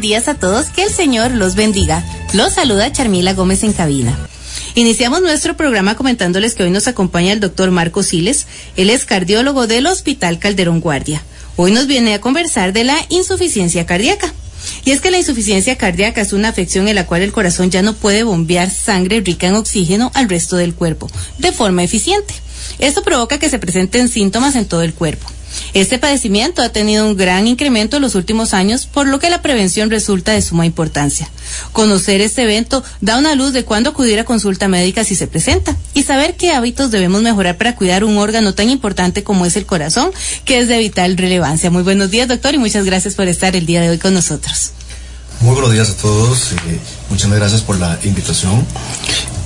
días a todos, que el Señor los bendiga. Los saluda Charmila Gómez en cabina. Iniciamos nuestro programa comentándoles que hoy nos acompaña el doctor Marco Siles. Él es cardiólogo del Hospital Calderón Guardia. Hoy nos viene a conversar de la insuficiencia cardíaca. Y es que la insuficiencia cardíaca es una afección en la cual el corazón ya no puede bombear sangre rica en oxígeno al resto del cuerpo de forma eficiente. Esto provoca que se presenten síntomas en todo el cuerpo. Este padecimiento ha tenido un gran incremento en los últimos años, por lo que la prevención resulta de suma importancia. Conocer este evento da una luz de cuándo acudir a consulta médica si se presenta y saber qué hábitos debemos mejorar para cuidar un órgano tan importante como es el corazón, que es de vital relevancia. Muy buenos días, doctor, y muchas gracias por estar el día de hoy con nosotros. Muy buenos días a todos. Eh, muchas gracias por la invitación.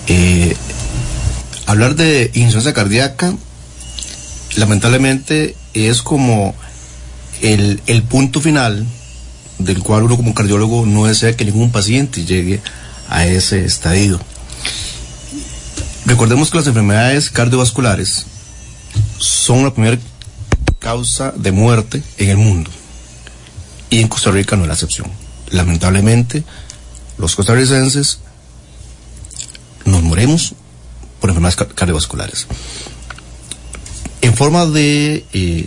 Eh, hablar de insuficiencia cardíaca, lamentablemente, es como el, el, punto final del cual uno como cardiólogo no desea que ningún paciente llegue a ese estadio. Recordemos que las enfermedades cardiovasculares son la primera causa de muerte en el mundo y en Costa Rica no es la excepción. Lamentablemente, los costarricenses nos moremos por enfermedades cardiovasculares. En forma de eh,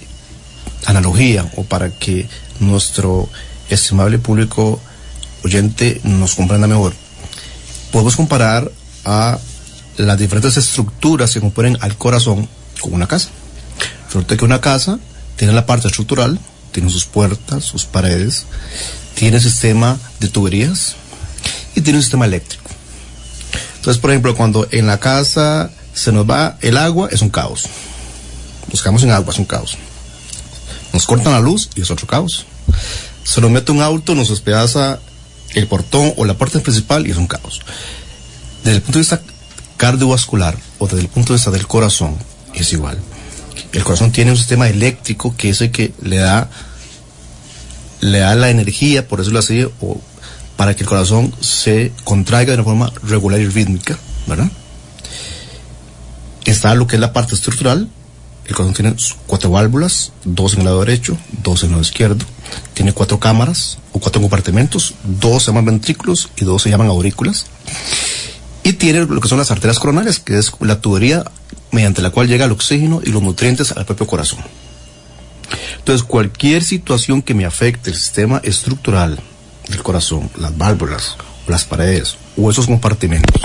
analogía o para que nuestro estimable público oyente nos comprenda mejor, podemos comparar a las diferentes estructuras que componen al corazón con una casa. Resulta que una casa tiene la parte estructural, tiene sus puertas, sus paredes, tiene sistema de tuberías y tiene un sistema eléctrico. Entonces, por ejemplo, cuando en la casa se nos va el agua, es un caos. Nos quedamos sin agua, es un caos. Nos cortan la luz y es otro caos. Se nos mete un auto, nos despedaza el portón o la puerta principal y es un caos. Desde el punto de vista cardiovascular o desde el punto de vista del corazón, es igual. El corazón tiene un sistema eléctrico que es el que le da, le da la energía, por decirlo así, o para que el corazón se contraiga de una forma regular y rítmica, ¿verdad? Está lo que es la parte estructural. El corazón tiene cuatro válvulas, dos en el lado derecho, dos en el lado izquierdo. Tiene cuatro cámaras o cuatro compartimentos, dos se llaman ventrículos y dos se llaman aurículas. Y tiene lo que son las arterias coronarias, que es la tubería mediante la cual llega el oxígeno y los nutrientes al propio corazón. Entonces, cualquier situación que me afecte el sistema estructural del corazón, las válvulas, las paredes o esos compartimentos,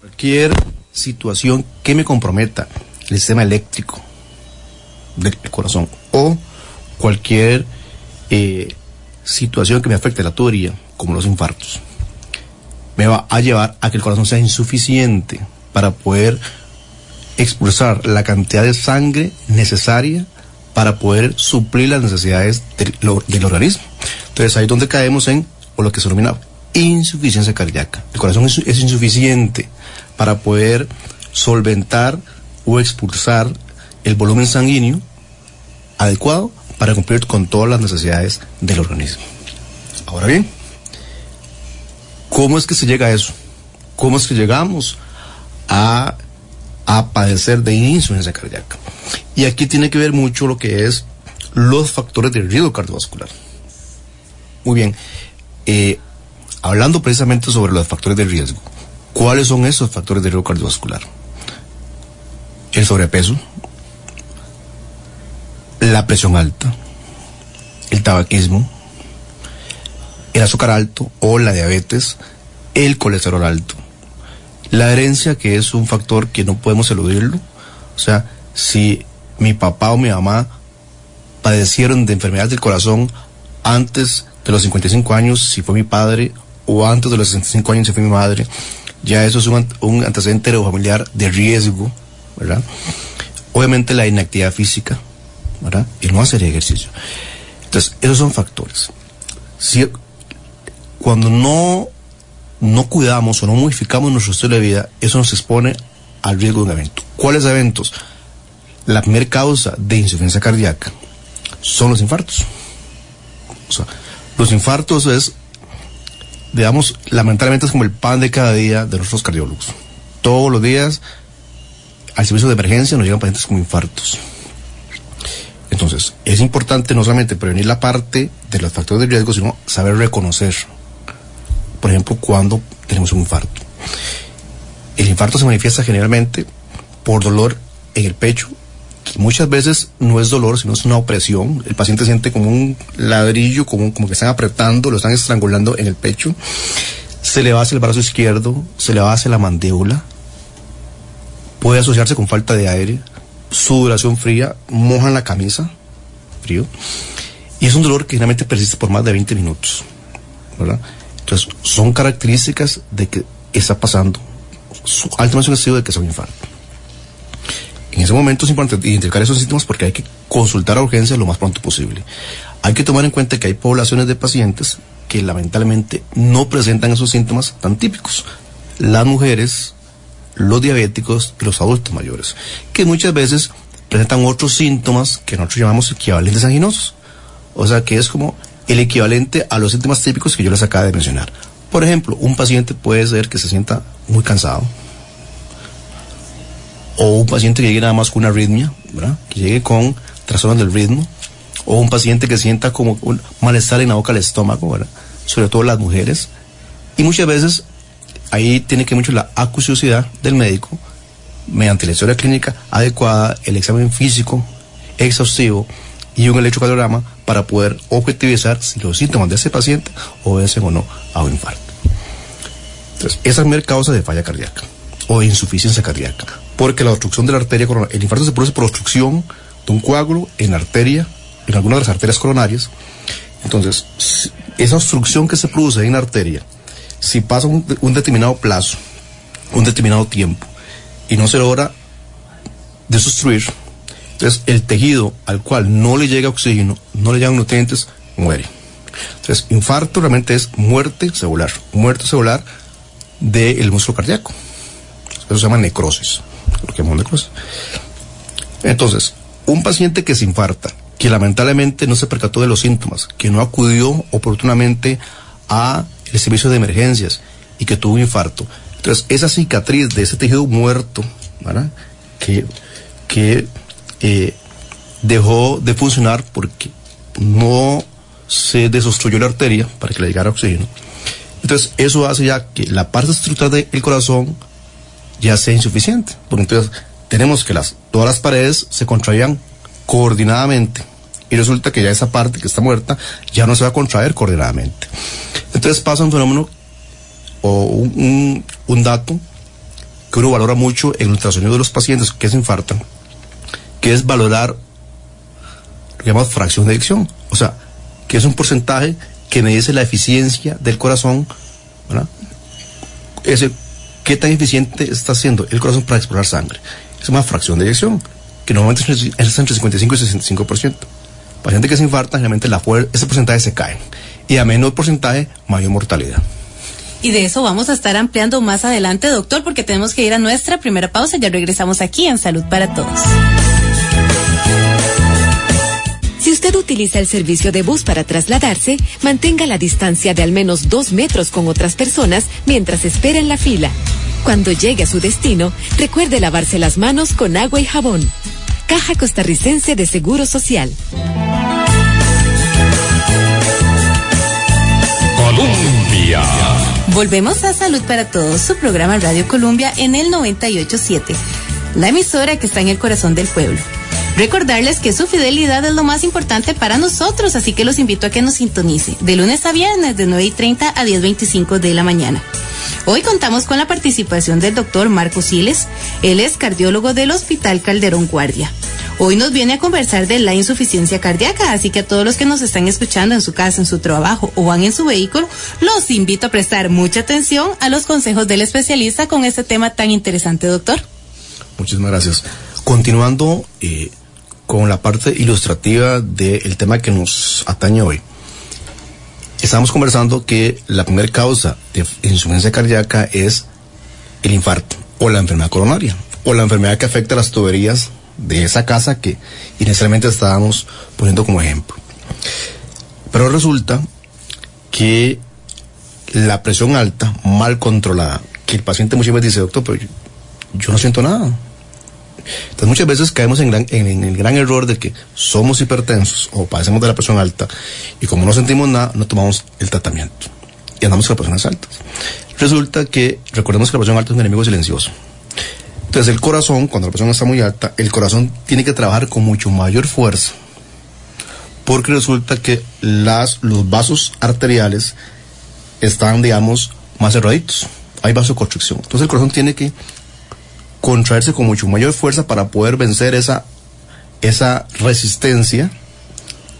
cualquier situación que me comprometa el sistema eléctrico del corazón o cualquier eh, situación que me afecte la tubería, como los infartos, me va a llevar a que el corazón sea insuficiente para poder expulsar la cantidad de sangre necesaria para poder suplir las necesidades del, organismo. Entonces ahí es donde caemos en o lo que se denomina insuficiencia cardíaca. El corazón es insuficiente para poder solventar o expulsar el volumen sanguíneo adecuado para cumplir con todas las necesidades del organismo. Ahora bien, ¿cómo es que se llega a eso? ¿Cómo es que llegamos a, padecer de insuficiencia cardíaca? Y aquí tiene que ver mucho lo que es los factores de riesgo cardiovascular. Muy bien, eh, hablando precisamente sobre los factores de riesgo, ¿cuáles son esos factores de riesgo cardiovascular? El sobrepeso, la presión alta, el tabaquismo, el azúcar alto o la diabetes, el colesterol alto, la herencia que es un factor que no podemos eludirlo, o sea, si mi papá o mi mamá padecieron de enfermedades del corazón antes de los 55 años, si fue mi padre, o antes de los 65 años, si fue mi madre, ya eso es un, un antecedente familiar de riesgo, Obviamente la inactividad física, ¿verdad? Y no hacer ejercicio. Entonces, esos son factores. Si, cuando no, no cuidamos o no modificamos nuestro estilo de vida, eso nos expone al riesgo de un evento. ¿Cuáles eventos? La primera causa de insuficiencia cardíaca son los infartos. Los infartos es digamos, lamentablemente es como el pan de cada día de nuestros cardiólogos. Todos los días al servicio de emergencia nos llegan pacientes con infartos. Entonces, es importante no solamente prevenir la parte de los factores de riesgo, sino saber reconocer, por ejemplo, cuando tenemos un infarto. El infarto se manifiesta generalmente por dolor en el pecho, muchas veces no es dolor, sino es una opresión. El paciente siente como un ladrillo, como, como que están apretando, lo están estrangulando en el pecho. Se le va hacia el brazo izquierdo, se le va hacia la mandíbula. Puede asociarse con falta de aire, sudoración fría, mojan la camisa, frío. Y es un dolor que generalmente persiste por más de 20 minutos. ¿verdad? Entonces, son características de que está pasando altamente sugestivo de que es un infarto. En ese momento es importante identificar esos síntomas porque hay que consultar a urgencia lo más pronto posible. Hay que tomar en cuenta que hay poblaciones de pacientes que lamentablemente no presentan esos síntomas tan típicos. Las mujeres, los diabéticos y los adultos mayores, que muchas veces presentan otros síntomas que nosotros llamamos equivalentes anginosos. O sea, que es como el equivalente a los síntomas típicos que yo les acabo de mencionar. Por ejemplo, un paciente puede ser que se sienta muy cansado, o un paciente que llegue nada más con una arritmia, ¿verdad? que llegue con trastornos del ritmo, o un paciente que sienta como un malestar en la boca del estómago, sobre todo las mujeres. Y muchas veces ahí tiene que mucho la acuciosidad del médico, mediante la historia clínica adecuada, el examen físico exhaustivo y un electrocardiograma para poder objetivizar si los síntomas de ese paciente obedecen o no a un infarto. Entonces, esa es la causa de falla cardíaca o de insuficiencia cardíaca, porque la obstrucción de la arteria coronaria, el infarto se produce por obstrucción de un coágulo en la arteria, en alguna de las arterias coronarias. Entonces, esa obstrucción que se produce en la arteria, si pasa un, determinado plazo, un determinado tiempo, y no se logra desobstruir, entonces el tejido al cual no le llega oxígeno, no le llegan nutrientes, muere. Entonces, infarto realmente es muerte celular, muerte celular del músculo cardíaco. Eso se llama necrosis. Lo que necrosis. Entonces, un paciente que se infarta, que lamentablemente no se percató de los síntomas, que no acudió oportunamente a el servicio de emergencias y que tuvo un infarto. Entonces, esa cicatriz de ese tejido muerto, ¿verdad? Que, que eh, dejó de funcionar porque no se desobstruyó la arteria para que le llegara oxígeno. Entonces, eso hace ya que la parte estructural del corazón ya sea insuficiente. Porque entonces tenemos que las, todas las paredes se contraían coordinadamente. Y resulta que ya esa parte que está muerta ya no se va a contraer coordinadamente. Entonces pasa un fenómeno o un, un- un dato que uno valora mucho en el ultrasonido de los pacientes que se infartan, que es valorar lo que llamamos fracción de eyección. O sea, que es un porcentaje que dice la eficiencia del corazón, ¿verdad? Ese, ¿Qué tan eficiente está haciendo el corazón para explorar sangre? Es una fracción de eyección, que normalmente es es entre 55 y 65%. Paciente que se infarta, generalmente la ese porcentaje se cae. Y a menor porcentaje, mayor mortalidad. Y de eso vamos a estar ampliando más adelante, doctor, porque tenemos que ir a nuestra primera pausa. Ya regresamos aquí en Salud para Todos. Si usted utiliza el servicio de bus para trasladarse, mantenga la distancia de al menos dos metros con otras personas mientras espera en la fila. Cuando llegue a su destino, recuerde lavarse las manos con agua y jabón. Caja Costarricense de Seguro Social. Volvemos a Salud para Todos, su programa Radio Colombia en el 987, la emisora que está en el corazón del pueblo. Recordarles que su fidelidad es lo más importante para nosotros, así que los invito a que nos sintonice de lunes a viernes de 9 y 30 a 10.25 de la mañana. Hoy contamos con la participación del doctor Marco Siles, él es cardiólogo del Hospital Calderón Guardia. Hoy nos viene a conversar de la insuficiencia cardíaca, así que a todos los que nos están escuchando en su casa, en su trabajo o van en su vehículo, los invito a prestar mucha atención a los consejos del especialista con este tema tan interesante, doctor. Muchísimas gracias. Continuando eh, con la parte ilustrativa del tema que nos atañe hoy. Estamos conversando que la primera causa de insuficiencia cardíaca es el infarto o la enfermedad coronaria o la enfermedad que afecta las tuberías de esa casa que inicialmente estábamos poniendo como ejemplo. Pero resulta que la presión alta, mal controlada, que el paciente muchas veces dice, doctor, pero yo, yo no siento nada. Entonces muchas veces caemos en, gran- en- en el gran error de que somos hipertensos o padecemos de la presión alta y como no sentimos nada, no tomamos el tratamiento y andamos con presiones altas. Resulta que, recordemos que la presión alta es un enemigo silencioso. Entonces el corazón, cuando la presión está muy alta, el corazón tiene que trabajar con mucho mayor fuerza porque resulta que las, los vasos arteriales están, digamos, más cerraditos. Hay vasoconstricción. Entonces el corazón tiene que contraerse con mucho mayor fuerza para poder vencer esa, esa resistencia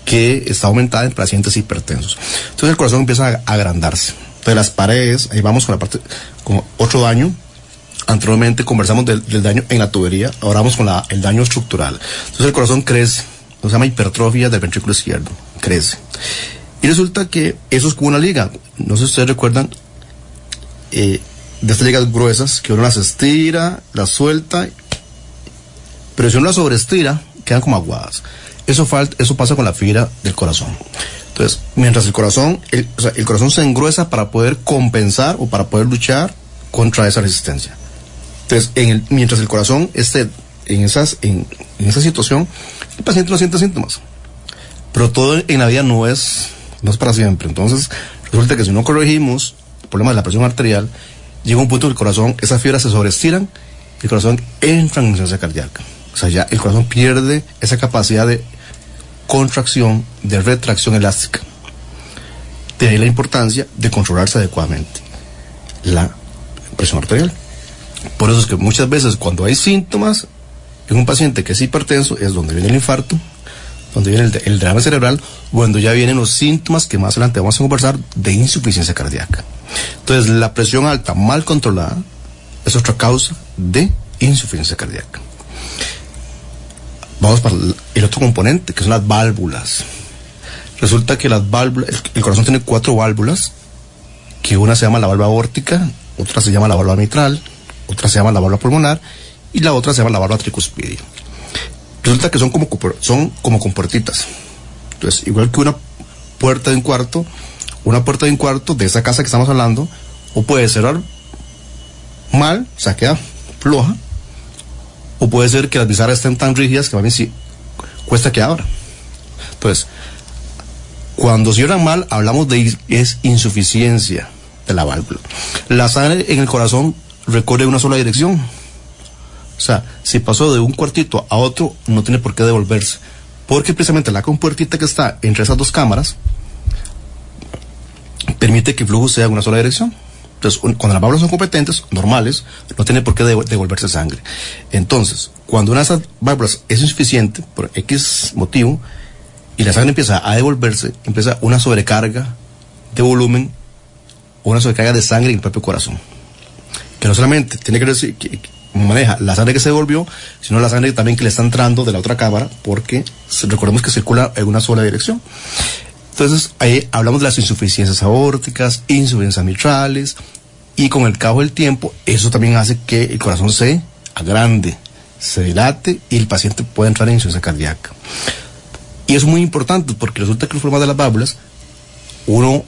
que está aumentada en pacientes hipertensos. Entonces el corazón empieza a agrandarse. Entonces las paredes, ahí vamos con la parte, con otro daño. Anteriormente conversamos del, del daño en la tubería, ahora vamos con la, el daño estructural. Entonces el corazón crece, se llama hipertrofia del ventrículo izquierdo, crece. Y resulta que eso es como una liga. No sé si ustedes recuerdan eh, de estas ligas gruesas que uno las estira, las suelta, pero si uno las sobreestira, quedan como aguadas. Eso, falta, eso pasa con la fibra del corazón. Entonces, mientras el corazón, el, corazón se engruesa para poder compensar o para poder luchar contra esa resistencia. Entonces, en el, mientras el corazón esté en, esas, en esa situación, el paciente no siente síntomas. Pero todo en la vida no es, no es para siempre. Entonces, resulta que si no corregimos el problema de la presión arterial, llega un punto en el corazón, esas fibras se sobreestiran y el corazón entra en insuficiencia cardíaca. O sea, ya el corazón pierde esa capacidad de contracción, de retracción elástica. De ahí la importancia de controlarse adecuadamente la presión arterial. Por eso es que muchas veces cuando hay síntomas en un paciente que es hipertenso es donde viene el infarto, donde viene el, el drama cerebral, cuando ya vienen los síntomas que más adelante vamos a conversar de insuficiencia cardíaca. Entonces, la presión alta mal controlada es otra causa de insuficiencia cardíaca. Vamos para el otro componente, que son las válvulas. Resulta que las válvulas, el, el corazón tiene cuatro válvulas, que una se llama la válvula aórtica, otra se llama la válvula mitral, otra se llama la válvula pulmonar y la otra se llama la válvula tricuspidia. Resulta que son como, son como compuertitas. Entonces, igual que una puerta de un cuarto, una puerta de un cuarto de esa casa que estamos hablando, o puede cerrar mal, o sea, queda floja, o puede ser que las bisagras estén tan rígidas que a mí sí cuesta que abra. Entonces, cuando cierran mal, hablamos de es insuficiencia de la válvula. La sangre en el corazón recorre una sola dirección. O sea, si pasó de un cuartito a otro, no tiene por qué devolverse. Porque precisamente la compuertita que está entre esas dos cámaras permite que el flujo sea en una sola dirección. Entonces, cuando las válvulas son competentes, normales, no tiene por qué devolverse sangre. Entonces, cuando una de esas válvulas es insuficiente, por X motivo, y la sangre empieza a devolverse, empieza una sobrecarga de volumen una sobrecarga de sangre en el propio corazón. Que no solamente tiene que maneja la sangre que se devolvió, sino la sangre también que le está entrando de la otra cámara, porque recordemos que circula en una sola dirección. Entonces, ahí hablamos de las insuficiencias aórticas, insuficiencias mitrales, y con el cabo del tiempo, eso también hace que el corazón se agrande, se dilate y el paciente pueda entrar en insuficiencia cardíaca. Y es muy importante porque resulta que los problemas de las válvulas, uno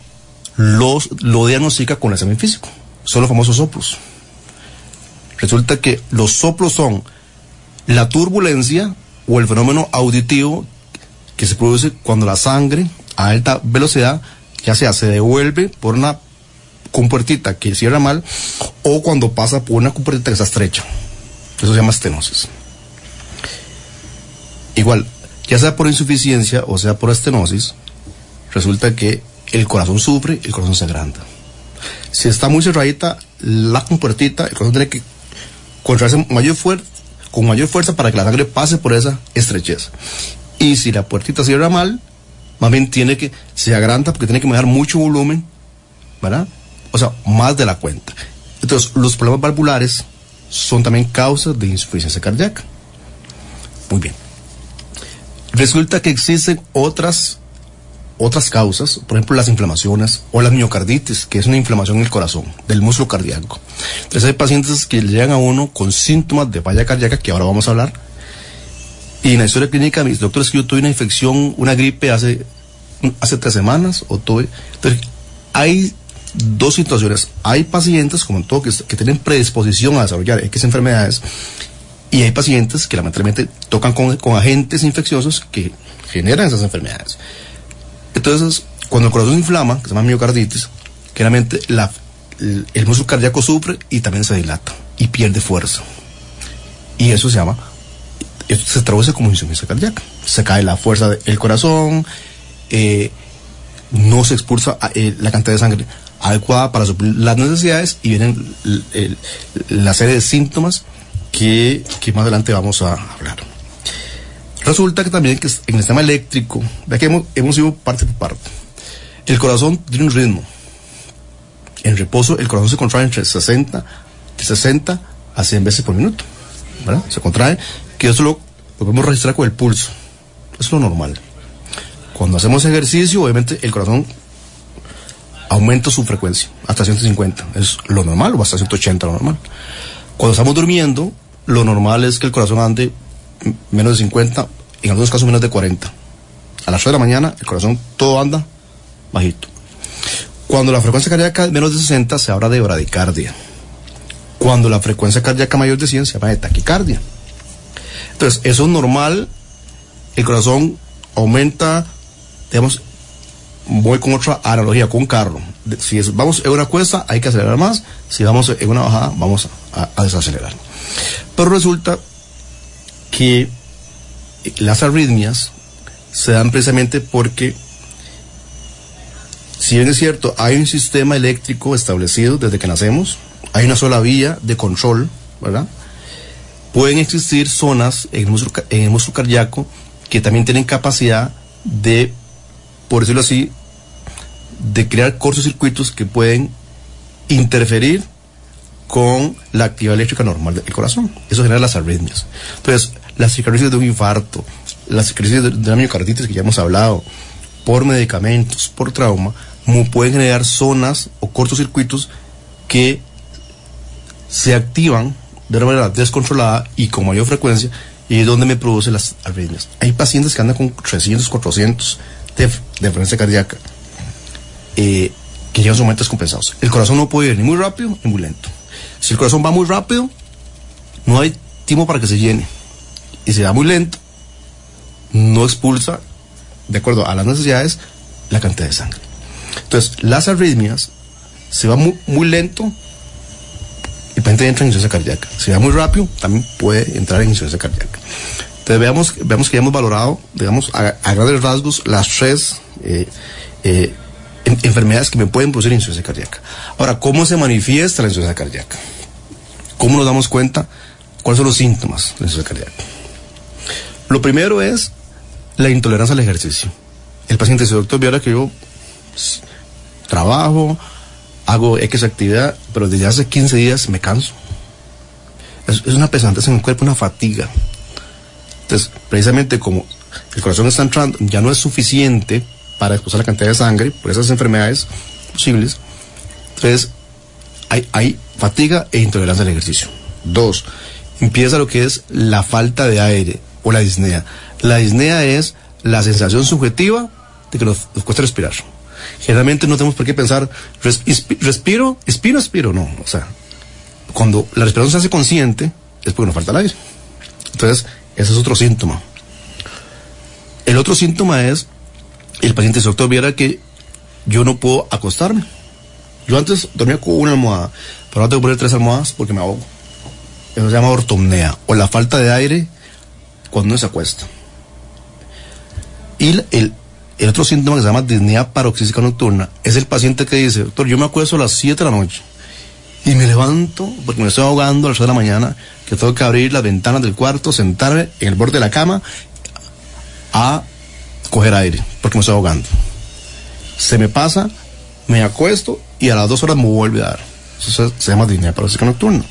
los, lo diagnostica con el examen físico. Son los famosos soplos. Resulta que los soplos son la turbulencia o el fenómeno auditivo que se produce cuando la sangre a alta velocidad, ya sea se devuelve por una compuertita que cierra mal o cuando pasa por una compuertita que está estrecha. Eso se llama estenosis. Igual, ya sea por insuficiencia o sea por estenosis, resulta que el corazón sufre, el corazón se agranda. Si está muy cerradita la compuertita, el corazón tiene que contraerse mayor con mayor fuerza para que la sangre pase por esa estrechez. Y si la puertita cierra mal, más bien tiene que, se agranda porque tiene que manejar mucho volumen, ¿verdad? O sea, más de la cuenta. Entonces, los problemas valvulares son también causas de insuficiencia cardíaca. Muy bien. Resulta que existen otras, otras causas, por ejemplo, las inflamaciones o la miocarditis, que es una inflamación en el corazón, del músculo cardíaco. Entonces, hay pacientes que llegan a uno con síntomas de falla cardíaca, que ahora vamos a hablar, y en la historia clínica, mis doctores, que yo tuve una infección, una gripe hace, hace tres semanas, o tuve. Entonces, hay dos situaciones. Hay pacientes, como en todo, que, que tienen predisposición a desarrollar X enfermedades y hay pacientes que lamentablemente tocan con, con agentes infecciosos que generan esas enfermedades. Entonces, cuando el corazón inflama, que se llama miocarditis, la, el, el músculo cardíaco sufre y también se dilata y pierde fuerza. Y eso se llama, esto se traduce como insuficiencia cardíaca. Se cae la fuerza del corazón, eh, no se expulsa eh, la cantidad de sangre adecuada para suplir las necesidades y vienen l- el- la serie de síntomas que más adelante vamos a hablar. Resulta que también que en el sistema eléctrico, vea que hemos, hemos ido parte por parte. El corazón tiene un ritmo. En reposo, el corazón se contrae entre 60, de 60 a 100 veces por minuto. Se contrae, que eso lo, podemos registrar con el pulso. Es lo normal. Cuando hacemos ejercicio, obviamente el corazón aumenta su frecuencia hasta 150. Es lo normal, o hasta 180 lo normal. Cuando estamos durmiendo, lo normal es que el corazón ande menos de 50, en algunos casos menos de 40. A las 3 de la mañana, el corazón todo anda bajito. Cuando la frecuencia cardíaca es menos de 60, se habla de bradicardia. Cuando la frecuencia cardíaca mayor de 100, se llama de taquicardia. Entonces, eso es normal. El corazón aumenta, digamos, voy con otra analogía, con un carro. Si vamos en una cuesta, hay que acelerar más. Si vamos en una bajada, vamos a, a desacelerar. Pero resulta que las arritmias se dan precisamente porque, si bien es cierto, hay un sistema eléctrico establecido desde que nacemos, hay una sola vía de control, ¿verdad? Pueden existir zonas en el músculo, cardíaco que también tienen capacidad de, por decirlo así, de crear cortocircuitos que pueden interferir con la actividad eléctrica normal del corazón. Eso genera las arritmias. Entonces, las cicatrices de un infarto, las cicatrices de, de la miocarditis que ya hemos hablado, por medicamentos, por trauma, pueden generar zonas o cortocircuitos que se activan de una manera descontrolada y con mayor frecuencia y es donde me producen las arritmias. Hay pacientes que andan con 300, 400 de, de frecuencia cardíaca eh, que llegan a momentos descompensados. El corazón no puede ir ni muy rápido ni muy lento. Si el corazón va muy rápido, no hay tiempo para que se llene. Y si va muy lento, no expulsa, de acuerdo a las necesidades, la cantidad de sangre. Entonces, las arritmias, si va muy, muy lento, el paciente entra en insuficiencia cardíaca. Si va muy rápido, también puede entrar en insuficiencia cardíaca. Entonces, veamos, veamos que ya hemos valorado, digamos, a, grandes rasgos, las tres eh, eh, en- enfermedades que me pueden producir insuficiencia cardíaca. Ahora, ¿cómo se manifiesta la insuficiencia cardíaca? ¿Cómo nos damos cuenta cuáles son los síntomas de la insuficiencia cardíaca? Lo primero es la intolerancia al ejercicio. El paciente dice, doctor, viera que yo trabajo, hago X actividad, pero desde hace 15 días me canso. Es, es una pesantez en el cuerpo, una fatiga. Entonces, precisamente como el corazón está entrando, ya no es suficiente para expulsar la cantidad de sangre por esas enfermedades posibles. Entonces, hay, hay fatiga e intolerancia al ejercicio. Dos, empieza lo que es la falta de aire o la disnea. La disnea es la sensación subjetiva de que nos, nos cuesta respirar. Generalmente no tenemos por qué pensar, respiro, expiro, expiro, no. O sea, cuando la respiración se hace consciente, es porque nos falta el aire. Entonces, ese es otro síntoma. El otro síntoma es, el paciente dice, doctor, viera que yo no puedo acostarme. Yo antes dormía con una almohada, pero ahora tengo que poner tres almohadas porque me ahogo. Eso se llama ortomnea, o la falta de aire cuando uno se acuesta. Y el, otro síntoma que se llama disnea paroxística nocturna es el paciente que dice, doctor, yo me acuesto a las 7 de la noche y me levanto porque me estoy ahogando a las 6 de la mañana, que tengo que abrir las ventanas del cuarto, sentarme en el borde de la cama a coger aire porque me estoy ahogando. Se me pasa, me acuesto y a las dos horas me vuelve a dar. Eso se, se llama disnea paroxística nocturna.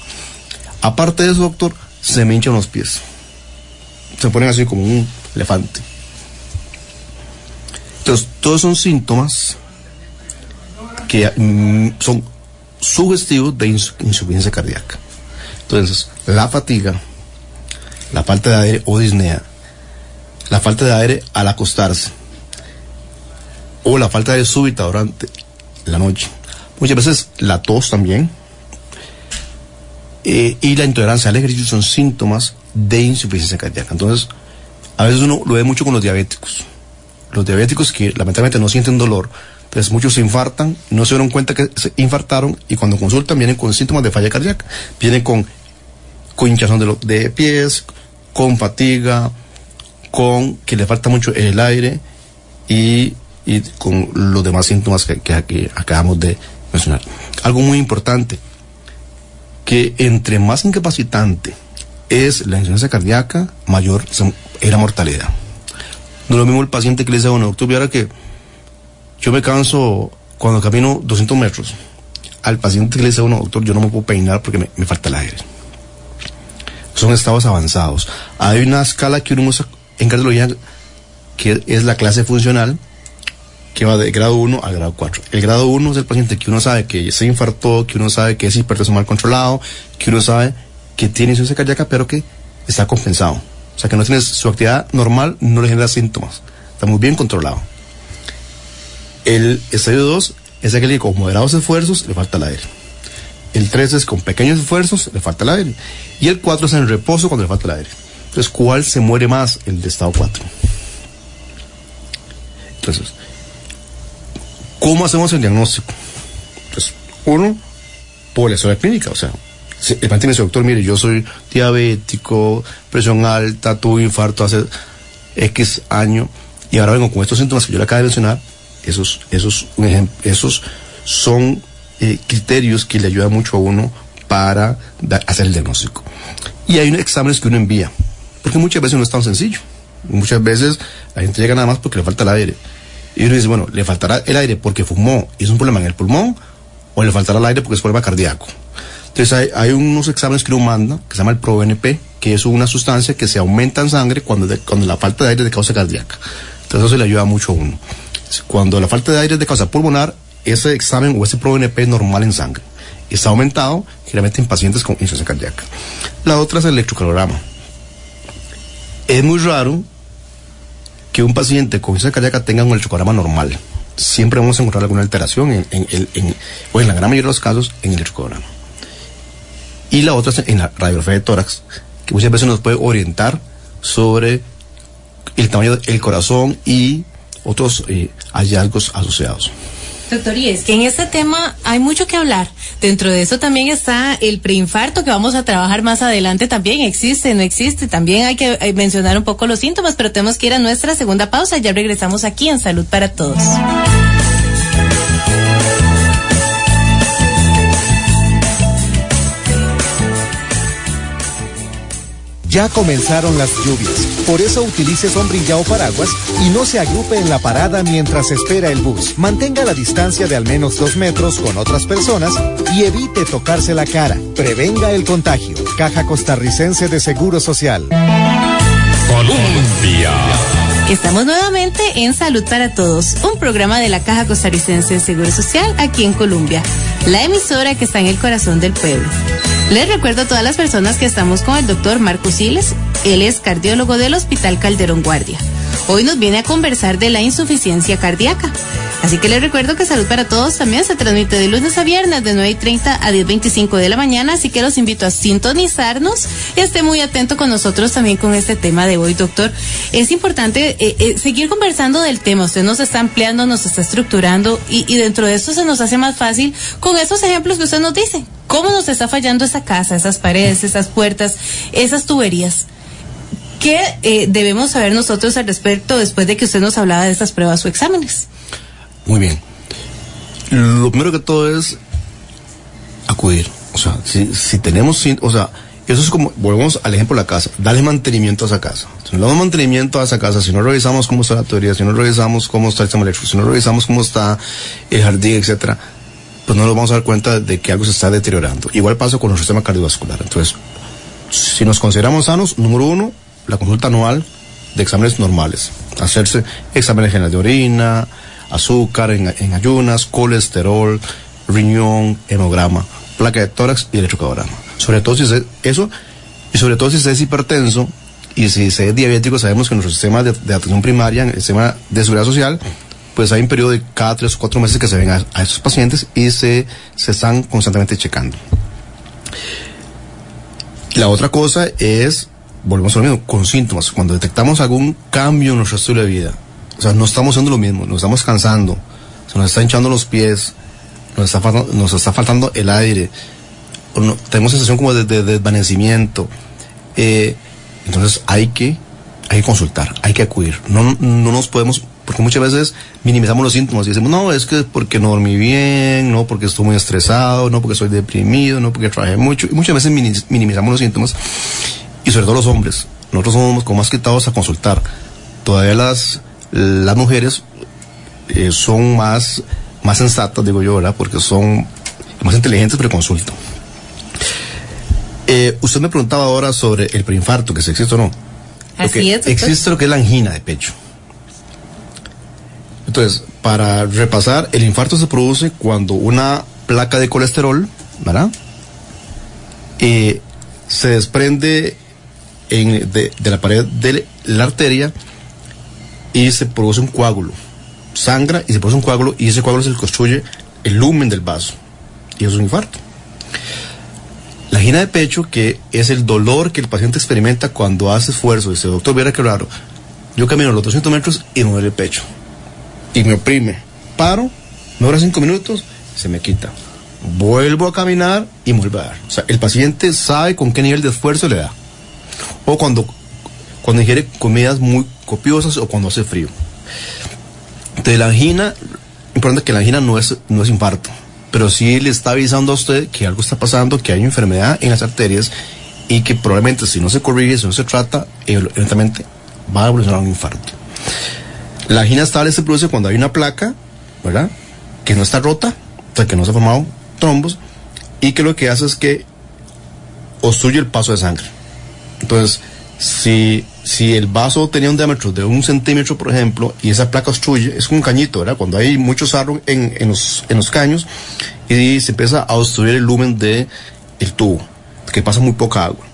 Aparte de eso, doctor, se me hinchan los pies. Se ponen así como un elefante. Entonces, todos son síntomas que mm, son sugestivos de ins- insuficiencia cardíaca. Entonces, la fatiga, la falta de aire o disnea, la falta de aire al acostarse, o la falta de súbita durante la noche, muchas veces la tos también, eh, y la intolerancia al ejercicio son síntomas de insuficiencia cardíaca. Entonces, a veces uno lo ve mucho con los diabéticos. Los diabéticos que lamentablemente no sienten dolor, entonces muchos se infartan, no se dieron cuenta que se infartaron y cuando consultan vienen con síntomas de falla cardíaca. Vienen con, con hinchazón de, de pies, con fatiga, con que le falta mucho el aire y, y con los demás síntomas que, que aquí acabamos de mencionar. Algo muy importante, que entre más incapacitante es la insuficiencia cardíaca, mayor es la mortalidad. No lo mismo el paciente que le dice, bueno, doctor, viera que yo me canso cuando camino 200 metros. Al paciente que le dice, bueno, doctor, yo no me puedo peinar porque me, me falta el aire. Son estados avanzados. Hay una escala que uno usa en cardiología que es la clase funcional, que va de grado 1 al grado 4. El grado 1 es el paciente que uno sabe que se infartó, que uno sabe que es hipertenso mal controlado, que uno sabe que tiene insuficiencia cardíaca, pero que está compensado. O sea, que no tiene su actividad normal, no le genera síntomas. Está muy bien controlado. El estadio 2 es aquel que con moderados esfuerzos le falta el aire. El 3 es con pequeños esfuerzos, le falta el aire. Y el 4 es en reposo cuando le falta el aire. Entonces, ¿cuál se muere más? El de estado 4. Entonces, ¿cómo hacemos el diagnóstico? Pues, uno, por la historia clínica, o sea, si el me dice, doctor, mire, yo soy diabético, presión alta, tuve infarto hace X año, y ahora vengo con estos síntomas que yo le acabo de mencionar, esos, esos, esos son eh, criterios que le ayudan mucho a uno para hacer el diagnóstico. Y hay unos exámenes que uno envía, porque muchas veces no es tan sencillo. Muchas veces la gente llega nada más porque le falta el aire. Y uno dice, bueno, ¿le faltará el aire porque fumó y es un problema en el pulmón? ¿O le faltará el aire porque es problema cardíaco? Entonces hay, unos exámenes que uno manda, que se llama el ProBNP, que es una sustancia que se aumenta en sangre cuando, cuando la falta de aire es de causa cardíaca. Entonces eso le ayuda mucho a uno. Cuando la falta de aire es de causa pulmonar, ese examen o ese ProBNP es normal en sangre. Está aumentado generalmente en pacientes con insuficiencia cardíaca. La otra es el electrocardiograma. Es muy raro que un paciente con insuficiencia cardíaca tenga un electrocardiograma normal. Siempre vamos a encontrar alguna alteración en, en, en- o en la gran mayoría de los casos en el electrocardiograma. Y la otra es en la radiografía de tórax, que muchas veces nos puede orientar sobre el tamaño del corazón y otros eh, hallazgos asociados. Doctor, y es que en este tema hay mucho que hablar. Dentro de eso también está el preinfarto que vamos a trabajar más adelante. También existe, no existe. También hay que eh, mencionar un poco los síntomas, pero tenemos que ir a nuestra segunda pausa. Ya regresamos aquí en Salud para Todos. Ya comenzaron las lluvias, por eso utilice sombrilla o paraguas y no se agrupe en la parada mientras espera el bus. Mantenga la distancia de al menos dos metros con otras personas y evite tocarse la cara. Prevenga el contagio. Caja Costarricense de Seguro Social. Colombia. Estamos nuevamente en Salud para Todos, un programa de la Caja Costarricense de Seguro Social aquí en Colombia, la emisora que está en el corazón del pueblo. Les recuerdo a todas las personas que estamos con el doctor Marco Siles, él es cardiólogo del Hospital Calderón Guardia. Hoy nos viene a conversar de la insuficiencia cardíaca. Así que les recuerdo que Salud para Todos también se transmite de lunes a viernes de 9 y 30 a 10.25 de la mañana, así que los invito a sintonizarnos y esté muy atento con nosotros también con este tema de hoy, doctor. Es importante eh, eh, seguir conversando del tema, usted nos está ampliando, nos está estructurando y, y dentro de esto se nos hace más fácil con esos ejemplos que usted nos dice. ¿Cómo nos está fallando esa casa, esas paredes, esas puertas, esas tuberías? ¿Qué eh, debemos saber nosotros al respecto después de que usted nos hablaba de estas pruebas o exámenes? Muy bien. Lo primero que todo es acudir. O sea, si, si tenemos, o sea, eso es como, volvemos al ejemplo de la casa, darle mantenimiento a esa casa. Si no le damos mantenimiento a esa casa, si no revisamos cómo está la teoría, si no revisamos cómo está el sistema eléctrico, si no revisamos cómo está el jardín, etcétera, pues no nos vamos a dar cuenta de que algo se está deteriorando. Igual pasa con nuestro sistema cardiovascular. Entonces, si nos consideramos sanos, número uno, la consulta anual de exámenes normales. Hacerse exámenes generales de orina, azúcar en, en ayunas, colesterol, riñón, hemograma, placa de tórax y electrocardiograma. Sobre todo si se, eso, y sobre todo si se es hipertenso y si se es diabético, sabemos que nuestro sistema de, atención primaria, el sistema de seguridad social, pues hay un periodo de cada tres o cuatro meses que se ven a, a estos pacientes y se, se están constantemente checando. La otra cosa es, volvemos a lo mismo, con síntomas. Cuando detectamos algún cambio en nuestro estilo de vida, o sea, no estamos haciendo lo mismo, nos estamos cansando, se nos está hinchando los pies, nos está faltando, nos está faltando el aire, o no- tenemos sensación como de, de desvanecimiento. eh, entonces hay que, hay que consultar, hay que acudir. No, no nos podemos, porque muchas veces minimizamos los síntomas y decimos, no, es que porque no dormí bien, no porque estoy muy estresado, no porque estoy deprimido, no porque trabajé mucho. Y muchas veces mini- minimizamos los síntomas y sobre todo los hombres. Nosotros somos como más quitados a consultar. Todavía las, las mujeres eh, son más, más sensatas, digo yo, ¿verdad? Porque son más inteligentes, pero consultan. Eh, usted me preguntaba ahora sobre el preinfarto, que si existe o no. Así es. Existe lo que es la angina de pecho. Entonces, para repasar, el infarto se produce cuando una placa de colesterol, ¿verdad? Eh, se desprende en- de, la pared de la arteria y se produce un coágulo. Sangra y se produce un coágulo y ese coágulo se le construye el lumen del vaso. Y es un infarto. La angina de pecho, que es el dolor que el paciente experimenta cuando hace esfuerzo. Dice, doctor, viera qué raro. Yo camino los 200 metros y me duele el pecho. Y me oprime. Paro, me dura 5 minutos, se me quita. Vuelvo a caminar y me vuelve a dar. O sea, el paciente sabe con qué nivel de esfuerzo le da. O cuando, cuando ingiere comidas muy copiosas o cuando hace frío. De la angina, importante que la angina no es, no es infarto, pero sí le está avisando a usted que algo está pasando, que hay enfermedad en las arterias y que probablemente si no se corrige, si no se trata, eventualmente va a evolucionar un infarto. La angina estable se produce cuando hay una placa, ¿verdad? Que no está rota, o sea, que no se ha formado trombos y que lo que hace es que obstruye el paso de sangre. Entonces, si, si el vaso tenía un diámetro de un centímetro, por ejemplo, y esa placa obstruye, es un cañito, ¿verdad? Cuando hay mucho sarro en, en, los, en los caños y se empieza a obstruir el lumen del el tubo, que pasa muy poca agua.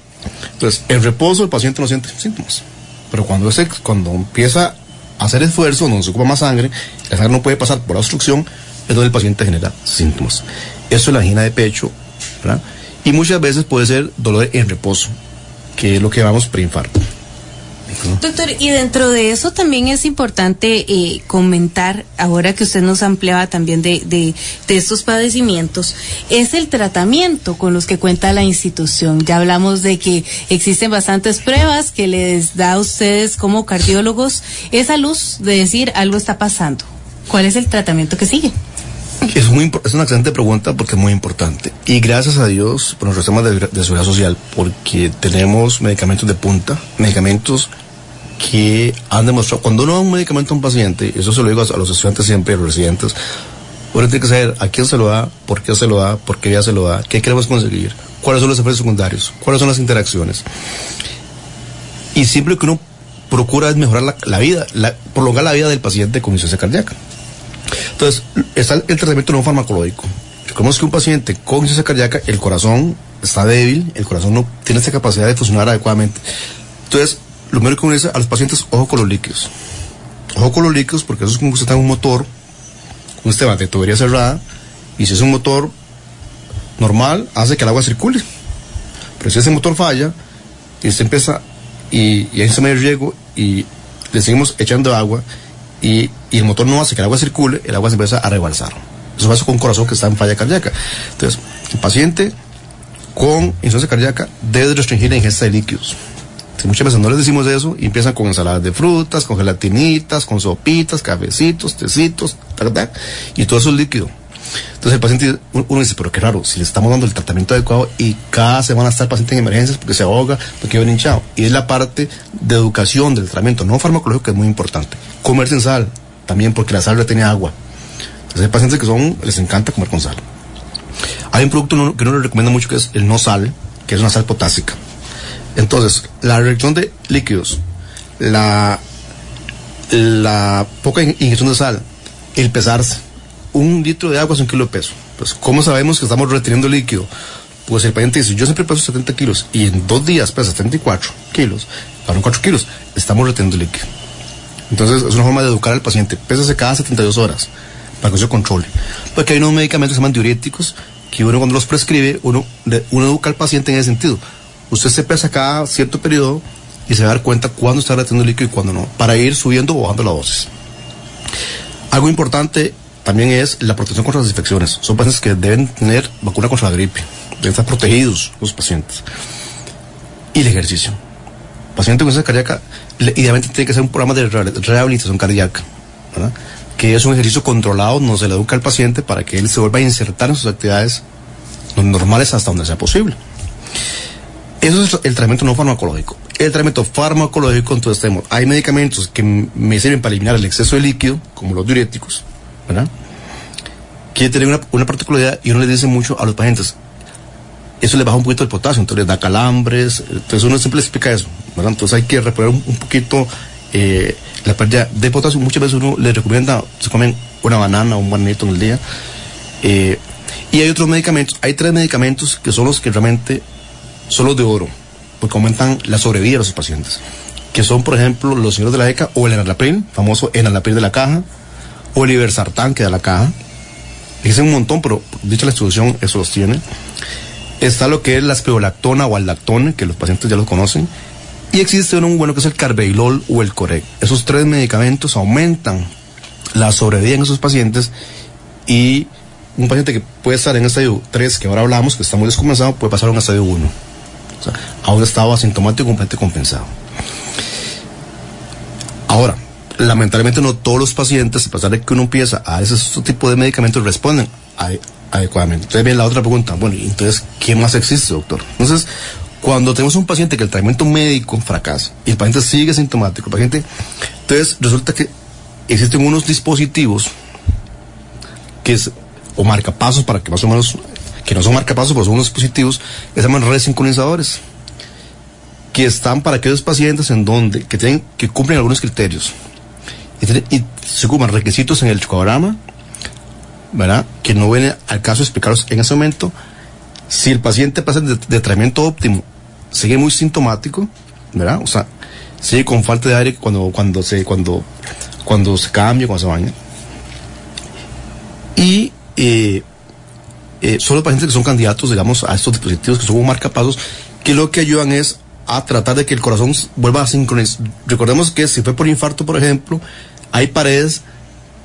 Entonces, en reposo el paciente no siente síntomas, pero cuando, ese, cuando empieza a hacer esfuerzo, donde se ocupa más sangre, la sangre no puede pasar por la obstrucción, es donde el paciente genera síntomas. Eso es la angina de pecho, ¿verdad? Y muchas veces puede ser dolor en reposo, que es lo que llamamos preinfarto. Doctor, y dentro de eso también es importante eh, comentar, ahora que usted nos ampliaba también de, de, de, estos padecimientos, es el tratamiento con los que cuenta la institución. Ya hablamos de que existen bastantes pruebas que les da a ustedes como cardiólogos esa luz de decir algo está pasando. ¿Cuál es el tratamiento que sigue? Es, muy, es una excelente pregunta porque es muy importante. Y gracias a Dios por nuestro sistema de, seguridad social, porque tenemos medicamentos de punta, medicamentos que han demostrado, cuando uno da un medicamento a un paciente, eso se lo digo a, a los estudiantes siempre, a los residentes, uno tiene que saber a quién se lo da, por qué se lo da, por qué ya se lo da, qué queremos conseguir, cuáles son los efectos secundarios, cuáles son las interacciones. Y siempre que uno procura es mejorar la, la vida, la, prolongar la vida del paciente con insuficiencia cardíaca. Entonces, está el, tratamiento no farmacológico. Recordemos que un paciente con insuficiencia cardíaca, el corazón está débil, el corazón no tiene esa capacidad de funcionar adecuadamente. Entonces, lo primero que uno dice a los pacientes, ojo con los líquidos. Ojo con los líquidos porque eso es como que usted está en un motor, un sistema de tubería cerrada, y si es un motor normal, hace que el agua circule. Pero si ese motor falla, y usted empieza, y, y un sistema de riego, y le seguimos echando agua, y, el motor no hace que el agua circule, el agua se empieza a rebalsar. Eso pasa con un corazón que está en falla cardíaca. Entonces, el paciente con insuficiencia cardíaca debe restringir la ingesta de líquidos. Muchas veces no les decimos eso y empiezan con ensaladas de frutas, con gelatinitas, con sopitas, cafecitos, tecitos, ¿verdad? Y todo eso es líquido. Entonces el paciente, uno dice, pero qué raro, si le estamos dando el tratamiento adecuado y cada semana está el paciente en emergencias porque se ahoga, porque viene hinchado. Y es la parte de educación del tratamiento no farmacológico que es muy importante. Comer sin sal, también porque la sal retiene agua. Entonces hay pacientes que son, les encanta comer con sal. Hay un producto que uno le recomienda mucho que es el no sal, que es una sal potásica. Entonces, la reacción de líquidos, la, la poca ingestión de sal, el pesarse, un litro de agua es un kilo de peso. Pues, ¿cómo sabemos que estamos reteniendo líquido? Pues el paciente dice, yo siempre peso 70 kilos y en dos días pesa 74 kilos, para 4 kilos, estamos reteniendo líquido. Entonces es una forma de educar al paciente. Pésese cada 72 horas para que se controle. Porque hay unos medicamentos que se llaman diuréticos que uno cuando los prescribe, uno, uno educa al paciente en ese sentido. Usted se pesa cada cierto periodo y se va a dar cuenta cuándo está reteniendo líquido y cuándo no, para ir subiendo o bajando la dosis. Algo importante también es la protección contra las infecciones. Son pacientes que deben tener vacuna contra la gripe, deben estar protegidos los pacientes. Y el ejercicio. Paciente con insuficiencia cardíaca, idealmente tiene que ser un programa de re- rehabilitación cardíaca, que es un ejercicio controlado, no se le educa al paciente para que él se vuelva a insertar en sus actividades normales hasta donde sea posible. Eso es el tratamiento no farmacológico. El tratamiento farmacológico, entonces tenemos, hay medicamentos que me sirven para eliminar el exceso de líquido, como los diuréticos, ¿verdad? Que tienen una, una particularidad y uno le dice mucho a los pacientes, eso le baja un poquito el potasio, entonces les da calambres, entonces uno siempre explica eso. Entonces hay que un, un poquito eh, la pérdida de potasio. Muchas veces uno le recomienda, se comen una banana o un bananito en el día. eh, y hay otros medicamentos, hay tres medicamentos que son los que realmente son los de oro, porque aumentan la sobrevida de los pacientes, que son, por ejemplo, los señores de la ECA o el enalapril, famoso enalapril de la caja, o el ibersartán que da la caja. Dicen un montón, pero dicha la instrucción, eso los tiene. Está lo que es la spironolactona o aldactone, que los pacientes ya lo conocen. Y existe muy bueno que es el carvedilol o el corec. Esos tres medicamentos aumentan la sobrevida en esos pacientes y un paciente que puede estar en estadio 3, que ahora hablamos, que está muy descompensado, puede pasar a un estadio 1. O sea, a un estado asintomático completamente compensado. Ahora, lamentablemente no todos los pacientes, a pesar de que uno empieza a ese tipo de medicamentos, responden ade- adecuadamente. Entonces viene la otra pregunta, bueno, ¿y entonces, ¿qué más existe, doctor? Entonces, cuando tenemos un paciente que el tratamiento médico fracasa y el paciente sigue sintomático, el paciente, entonces resulta que existen unos dispositivos que es, o marcapasos para que más o menos, que no son marcapasos, pero son unos dispositivos que se llaman resincronizadores que están para aquellos pacientes en donde, que tienen, que cumplen algunos criterios. Y, se ocupan requisitos en el chocograma, ¿verdad? Que no viene al caso explicarlos en ese momento. Si el paciente pasa de, de tratamiento óptimo, sigue muy sintomático, ¿verdad? O sea, sigue con falta de aire cuando, cuando se, cuando, cuando se cambia, cuando se baña. Y, eh, eh, son los pacientes que son candidatos, digamos, a estos dispositivos que son como marcapasos, que lo que ayudan es a tratar de que el corazón vuelva a sincronizar. Recordemos que si fue por infarto, por ejemplo, hay paredes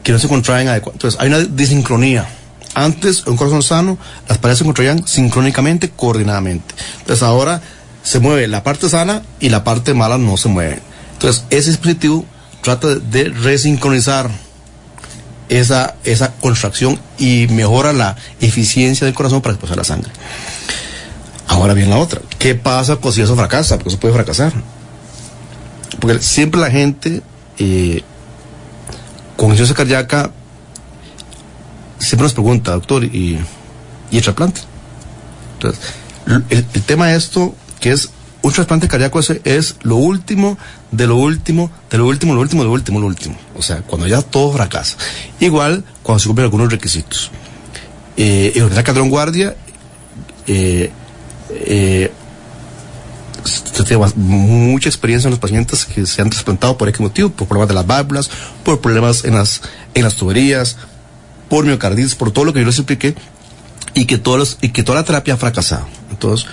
que no se contraen adecuadamente. Entonces, hay una disincronía. Antes, un corazón sano, las paredes se contraían sincrónicamente, coordinadamente. Entonces, ahora se mueve la parte sana y la parte mala no se mueve. Entonces, ese dispositivo trata de resincronizar esa, esa contracción y mejora la eficiencia del corazón para expulsar la sangre. Ahora bien la otra, ¿qué pasa pues, si eso fracasa? Porque eso puede fracasar. Porque siempre la gente eh, con insuficiencia cardíaca siempre nos pregunta, doctor, ¿y, y el trasplante? Entonces, el, el tema de esto, que es un trasplante cardíaco ese es lo último, de lo último, de lo último, lo último, lo último, lo último. O sea, cuando ya todo fracasa. Igual cuando se cumplen algunos requisitos. Eh, la Unidad Cadrón Guardia, eh, eh, se tiene mucha experiencia en los pacientes que se han trasplantado por X motivo, por problemas de las válvulas, por problemas en las, en las tuberías, por miocarditis, por todo lo que yo les expliqué, y que, todos los- y que toda la terapia ha fracasado. Entonces,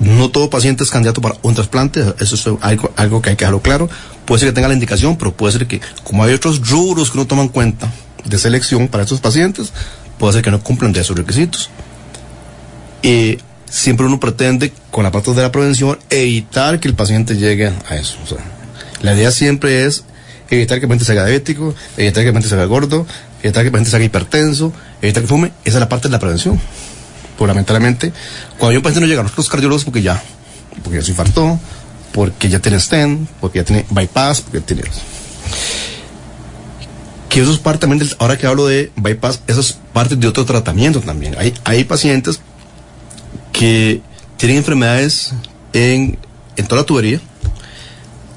no todo paciente es candidato para un trasplante, eso es algo, algo que hay que dejarlo claro. Puede ser que tenga la indicación, pero puede ser que, como hay otros rubros que uno toma en cuenta de selección para estos pacientes, puede ser que no cumplan de esos requisitos. Y siempre uno pretende, con la parte de la prevención, evitar que el paciente llegue a eso. O sea, la idea siempre es evitar que el paciente se haga diabético, evitar que el paciente se haga gordo, evitar que el paciente se haga hipertenso, evitar que fume. Esa es la parte de la prevención. Pues lamentablemente, cuando un paciente no llega a nosotros cardiólogos porque ya, porque ya se infartó, porque ya tiene stent, porque ya tiene bypass, porque ya tiene... Que eso es parte también del, ahora que hablo de bypass, eso es parte de otro tratamiento también. Hay, hay pacientes que tienen enfermedades en, en toda la tubería.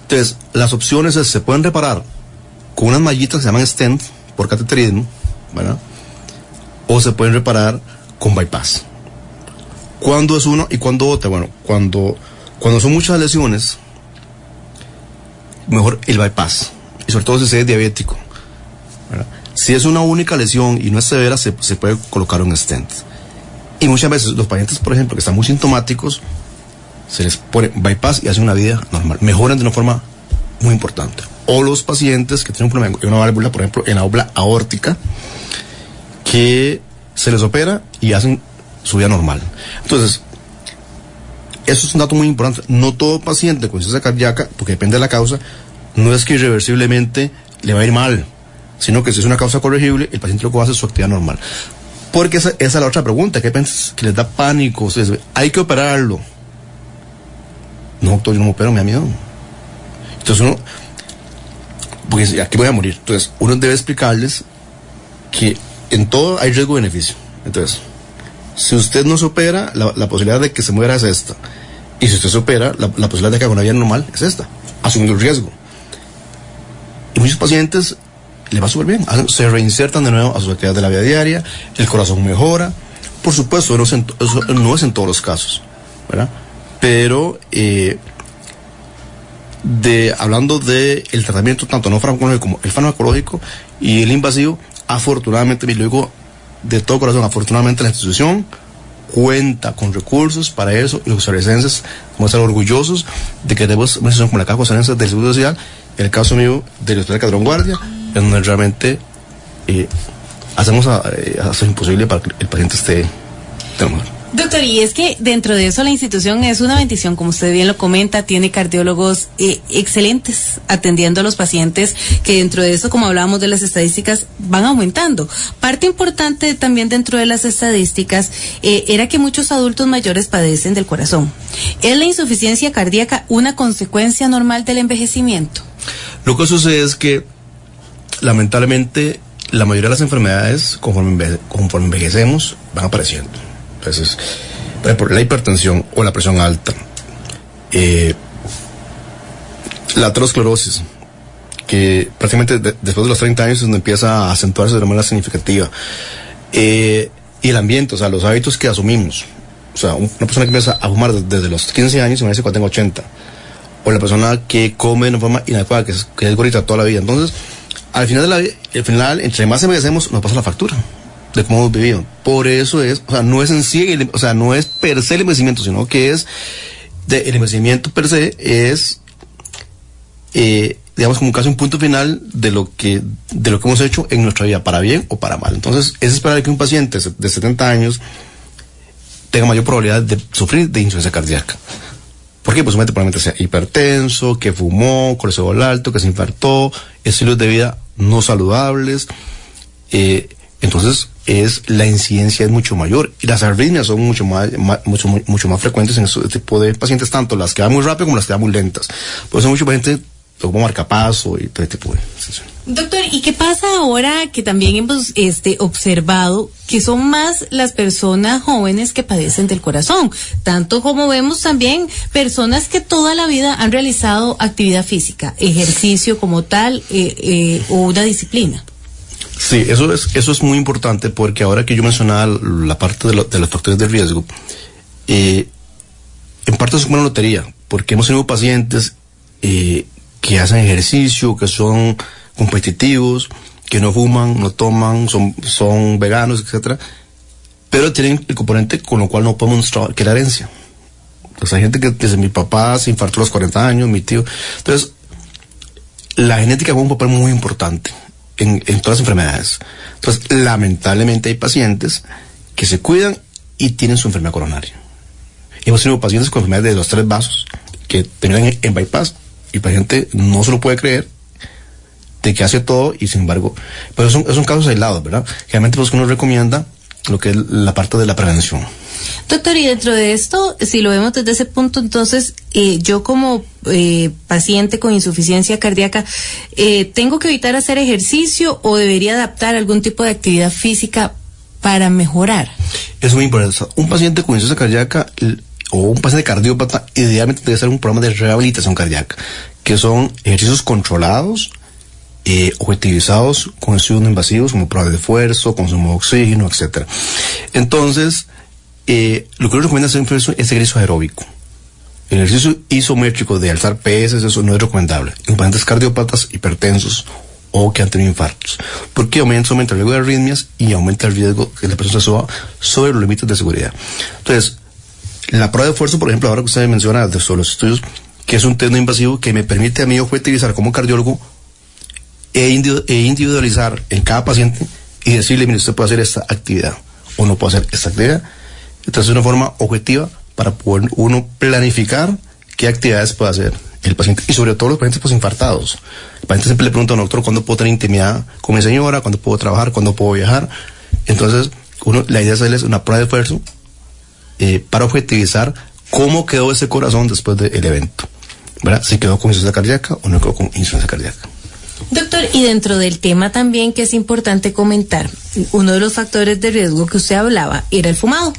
Entonces, las opciones es, se pueden reparar con unas mallitas que se llaman stent por cateterismo, ¿verdad? O se pueden reparar con bypass. ¿Cuándo es uno y cuándo otra? Bueno, cuando, cuando son muchas lesiones, mejor el bypass. y sobre todo si se es diabético. ¿verdad? Si es una única lesión y no es severa, se, se puede colocar un stent. Y muchas veces los pacientes, por ejemplo, que están muy sintomáticos, se les pone bypass y hacen una vida normal. Mejoran de una forma muy importante. O los pacientes que tienen un problema en una válvula, por ejemplo, en la válvula aórtica, que se les opera y hacen su vida normal. Entonces, eso es un dato muy importante. No todo paciente con insuficiencia cardíaca, porque depende de la causa, no es que irreversiblemente le va a ir mal, sino que si es una causa corregible, el paciente lo que va a hacer es su actividad normal. Porque esa, esa es la otra pregunta, ¿qué piensas? Que les da pánico, ustedes, hay que operarlo. No, doctor, yo no me opero, me da miedo. Entonces uno, porque aquí voy a morir. Entonces, uno debe explicarles que en todo hay riesgo-beneficio. Entonces, si usted no se opera, la, la posibilidad de que se muera es esta. Y si usted se opera, la, la posibilidad de que haga una vida normal es esta, asumiendo el riesgo. Y muchos pacientes le va súper bien, hacen- se reinsertan de nuevo a sus actividades de la vida diaria, el corazón mejora. Por supuesto, no es en, eso no es en todos los casos, ¿verdad? Pero, eh, de, hablando de el tratamiento tanto no farmacológico como el farmacológico y el invasivo, afortunadamente, y lo digo de todo corazón, afortunadamente la institución cuenta con recursos para eso y los costarricenses vamos a estar orgullosos de que tenemos una institución como la Caja Costarricense del Seguro Social, en el caso mío del Hospital Cadrón Guardia, en donde realmente eh, hacemos a, eh, hacer imposible para que el paciente esté mejor. Doctor, y es que dentro de eso la institución es una bendición, como usted bien lo comenta, tiene cardiólogos eh, excelentes atendiendo a los pacientes, que dentro de eso, como hablábamos de las estadísticas, van aumentando. Parte importante también dentro de las estadísticas eh, era que muchos adultos mayores padecen del corazón. ¿Es la insuficiencia cardíaca una consecuencia normal del envejecimiento? Lo que sucede es que, lamentablemente, la mayoría de las enfermedades, conforme, conforme envejecemos, van apareciendo. Entonces, por la hipertensión o la presión alta, eh, la aterosclerosis, que prácticamente de- después de los 30 años es donde empieza a acentuarse de manera significativa. Eh, y el ambiente, o sea, los hábitos que asumimos. O sea, un- una persona que empieza a fumar desde, los 15 años dice cuando tengo 80 o la persona que come de una forma inadecuada, que es, que es gordita toda la vida. Entonces, al final de la al final, entre más envejecemos, nos pasa la factura de cómo hemos vivido. Por eso es, o sea, no es en sí, el- o sea, no es per se el envejecimiento, sino que es, de, el envejecimiento per se es, eh, digamos, como casi un punto final de lo que, de lo que hemos hecho en nuestra vida, para bien o para mal. Entonces, es esperar que un paciente de 70 años tenga mayor probabilidad de sufrir de insuficiencia cardíaca. ¿Por qué? Pues obviamente probablemente sea hipertenso, que fumó, colesterol alto, que se infartó, estilos de vida no saludables. eh, entonces, es la incidencia es mucho mayor y las arritmias son mucho más, mucho, mu- mucho más frecuentes en este tipo de pacientes, tanto las que van muy rápido como las que van muy lentas. Por eso mucha gente toma marcapaso y todo este tipo de situaciones. Doctor, ¿y qué pasa ahora que también hemos este, observado que son más las personas jóvenes que padecen del corazón? Tanto como vemos también personas que toda la vida han realizado actividad física, ejercicio como tal eh, eh, o una disciplina. Sí, eso es, eso es muy importante porque ahora que yo mencionaba la parte de, lo- de los factores de riesgo, eh, en parte es como una lotería, porque hemos tenido pacientes eh, que hacen ejercicio, que son competitivos, que no fuman, no toman, son, son veganos, etcétera, pero tienen el componente con lo cual no podemos trabajar, que la herencia. Pues hay gente que dice, mi papá se infartó a los 40 años, mi tío. Entonces, la genética juega un papel muy importante en, todas las enfermedades. Entonces, lamentablemente hay pacientes que se cuidan y tienen su enfermedad coronaria. Hemos tenido pacientes con enfermedades de los tres vasos que tenían en, en bypass el paciente no se lo puede creer de que hace todo y sin embargo, pero son, son casos aislados, ¿verdad? Generalmente pues uno recomienda lo que es la parte de la prevención. Doctor, y dentro de esto, si lo vemos desde ese punto, entonces, eh, yo como eh, paciente con insuficiencia cardíaca, eh, ¿tengo que evitar hacer ejercicio o debería adaptar algún tipo de actividad física para mejorar? Es muy importante. Un paciente con insuficiencia cardíaca o un paciente cardiópata, idealmente debe ser un programa de rehabilitación cardíaca, que son ejercicios controlados, eh, objetivizados con estudios no invasivos como pruebas de esfuerzo, consumo de oxígeno, etcétera. Entonces, eh, lo que yo recomiendo siempre es ejercicio aeróbico. El ejercicio isométrico de alzar pesos, eso no es recomendable. En pacientes cardiópatas, hipertensos o que han tenido infartos. Porque aumenta, aumenta el riesgo de arritmias y aumenta el riesgo que la persona se suba sobre los límites de seguridad. Entonces, la prueba de esfuerzo, por ejemplo, ahora que usted menciona de los estudios, que es un test invasivo que me permite a mí objetivizar como cardiólogo e, e individualizar en cada paciente y decirle, mire, usted puede hacer esta actividad o no puede hacer esta actividad. Entonces, es una forma objetiva para poder uno planificar qué actividades puede hacer el paciente y sobre todo los pacientes pues infartados. El paciente siempre le pregunta al doctor cuándo puedo tener intimidad con mi señora, cuándo puedo trabajar, cuándo puedo viajar. Entonces, uno, la idea es hacerles una prueba de esfuerzo eh, para objetivizar cómo quedó ese corazón después del evento. ¿Verdad? Si quedó con insuficiencia cardíaca o no quedó con insuficiencia cardíaca. Doctor, y dentro del tema también que es importante comentar, uno de los factores de riesgo que usted hablaba era el fumado.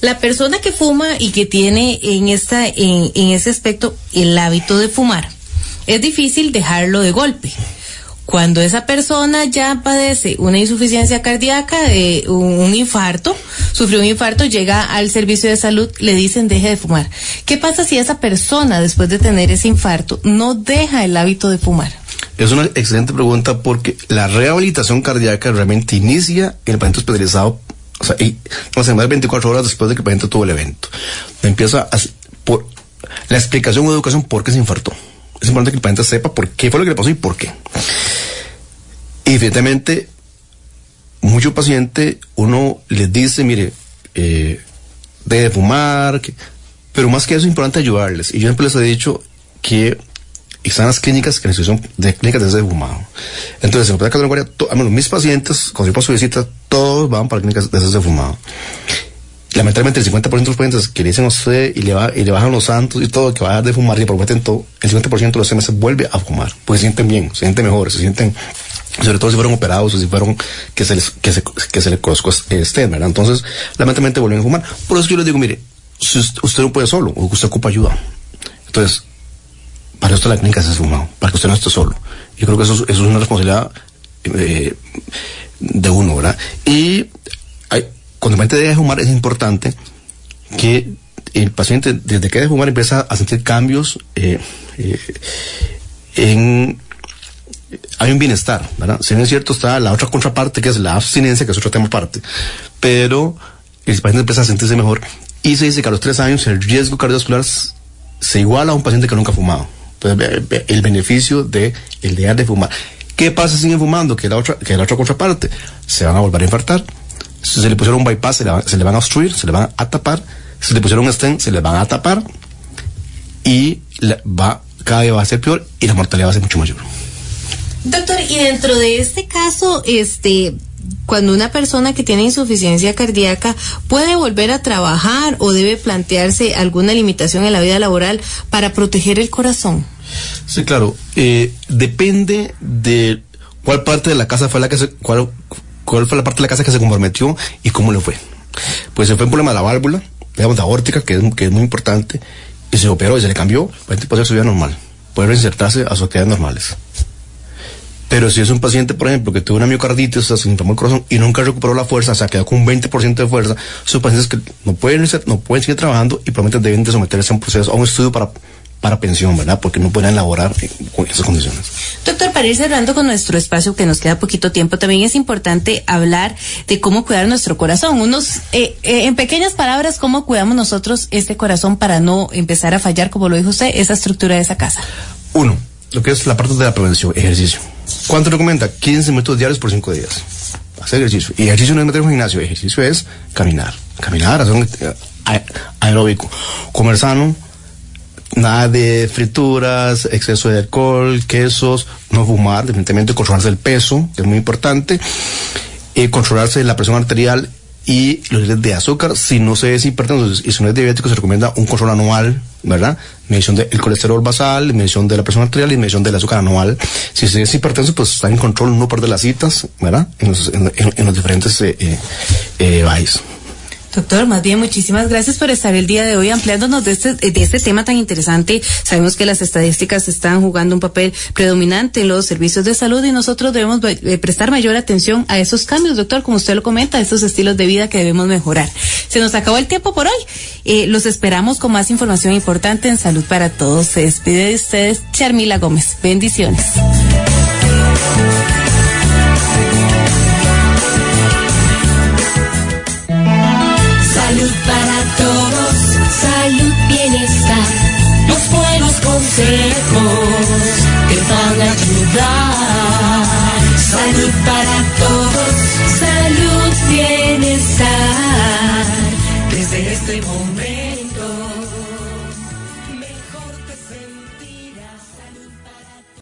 La persona que fuma y que tiene en esta en, en ese aspecto el hábito de fumar, es difícil dejarlo de golpe. Cuando esa persona ya padece una insuficiencia cardíaca, eh, un, infarto, sufrió un infarto, llega al servicio de salud, le dicen deje de fumar. ¿Qué pasa si esa persona, después de tener ese infarto, no deja el hábito de fumar? Es una excelente pregunta porque la rehabilitación cardíaca realmente inicia en el paciente hospitalizado, o sea, y, no más de 24 horas después de que el paciente tuvo el evento. Empieza a, por la explicación o educación por qué se infartó. Es importante que el paciente sepa por qué fue lo que le pasó y por qué. Y evidentemente, mucho paciente, uno les dice, mire, eh, de fumar, pero más que eso es importante ayudarles. Y yo siempre les he dicho que están las clínicas que necesitan de clínicas de ese fumado. Entonces, en la menos mis pacientes, cuando yo paso visita, todos van para clínicas de ese fumado. Lamentablemente, el 50% de los pacientes que le dicen a usted y le, bajan los santos y todo, que va a dejar de fumar y prometen todo, el 50% de los MS vuelve a fumar, porque se sienten bien, se sienten mejores, se sienten, sobre todo si fueron operados o si fueron que se les, que se, que se les este, ¿verdad? Entonces, lamentablemente vuelven a fumar. Por eso yo les digo, mire, usted, no puede solo, usted ocupa ayuda. Entonces, para esto la clínica se ha fumado, para que usted no esté solo. Yo creo que eso, es- eso es una responsabilidad eh, de uno, ¿verdad? Y cuando el paciente deja de fumar es importante que el paciente desde que deja de fumar empieza a sentir cambios eh, eh, en hay un bienestar, ¿verdad? Si bien es cierto está la otra contraparte que es la abstinencia, que es otro tema aparte, pero el paciente empieza a sentirse mejor y se dice que a los tres años el riesgo cardiovascular se iguala a un paciente que nunca ha fumado. Entonces, el beneficio de el dejar de fumar. ¿Qué pasa si siguen fumando? Que la otra, que la otra contraparte se van a volver a infartar. Si se le pusieron un bypass, se le, van, se le van a obstruir, se le van a tapar. Si le pusieron un stent, se le van a tapar. Y la- va, cada vez va a ser peor y la mortalidad va a ser mucho mayor. Doctor, y dentro de este caso, este, cuando una persona que tiene insuficiencia cardíaca puede volver a trabajar o debe plantearse alguna limitación en la vida laboral para proteger el corazón. Sí, claro. Eh, depende de cuál parte de la casa fue la que se, cuál, cuál fue la parte de la casa que se comprometió y cómo le fue. Pues se fue un problema de la válvula, digamos, la aórtica, que es, que es muy importante, y se operó y se le cambió, puede hacer su vida normal, puede reinsertarse a sus actividades normales. Pero si es un paciente, por ejemplo, que tuvo una miocarditis, o sea, se inflamó el corazón y nunca recuperó la fuerza, o sea, quedó con un 20% de fuerza, son pacientes que no pueden, no pueden seguir trabajando y probablemente deben de someterse a un proceso, a un estudio para, para pensión, ¿verdad? Porque no pueden laborar en- con esas condiciones. Doctor, para ir cerrando con nuestro espacio, que nos queda poquito tiempo, también es importante hablar de cómo cuidar nuestro corazón. Unos, eh, eh, en pequeñas palabras, cómo cuidamos nosotros este corazón para no empezar a fallar, como lo dijo usted, esa estructura de esa casa. Uno, lo que es la parte de la prevención, ejercicio. ¿Cuánto recomienda? 15 minutos diarios por 5 días. Hacer ejercicio. Y ejercicio no es meter en gimnasio, ejercicio es caminar. Caminar, hacer un aeróbico. Comer sano, nada de frituras, exceso de alcohol, quesos, no fumar, definitivamente controlarse el peso, que es muy importante, eh, controlarse la presión arterial y los niveles de azúcar. Si no se es hipertenso y si no es diabético, se recomienda un control anual, ¿verdad? Medición del colesterol basal, medición de la presión arterial y medición del azúcar anual. Si se es hipertenso, pues está en control, no perder las citas, ¿verdad? En los, en, en- los diferentes eh, eh, eh. Doctor, más bien muchísimas gracias por estar el día de hoy ampliándonos de este, de este tema tan interesante. Sabemos que las estadísticas están jugando un papel predominante en los servicios de salud y nosotros debemos eh, prestar mayor atención a esos cambios, doctor, como usted lo comenta, a esos estilos de vida que debemos mejorar. Se nos acabó el tiempo por hoy. Eh, los esperamos con más información importante en Salud para Todos. Se despide de ustedes Charmila Gómez. Bendiciones. Consejos te van a ayudar. Salud para todos,